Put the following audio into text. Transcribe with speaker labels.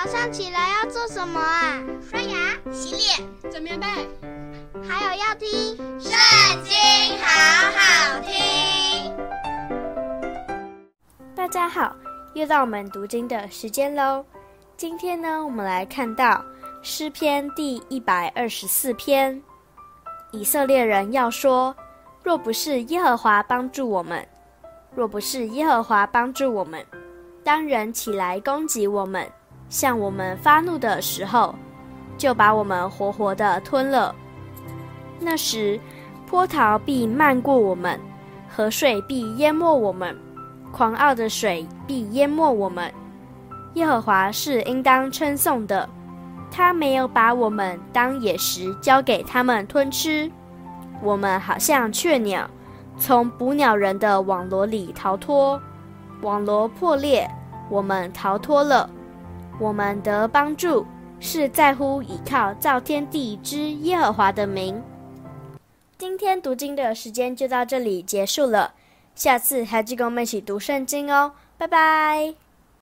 Speaker 1: 早上起来要做什么啊？
Speaker 2: 刷牙、洗脸、
Speaker 3: 整棉被，
Speaker 1: 还有要听《
Speaker 2: 圣经》，好好听。
Speaker 4: 大家好，又到我们读经的时间喽。今天呢，我们来看到诗篇第一百二十四篇。以色列人要说：若不是耶和华帮助我们，若不是耶和华帮助我们，当人起来攻击我们。向我们发怒的时候，就把我们活活的吞了。那时，波涛必漫过我们，河水必淹没我们，狂傲的水必淹没我们。耶和华是应当称颂的，他没有把我们当野食交给他们吞吃。我们好像雀鸟，从捕鸟人的网罗里逃脱，网罗破裂，我们逃脱了。我们的帮助，是在乎倚靠造天地之耶和华的名。今天读经的时间就到这里结束了，下次还记得跟我们一起读圣经哦，拜拜。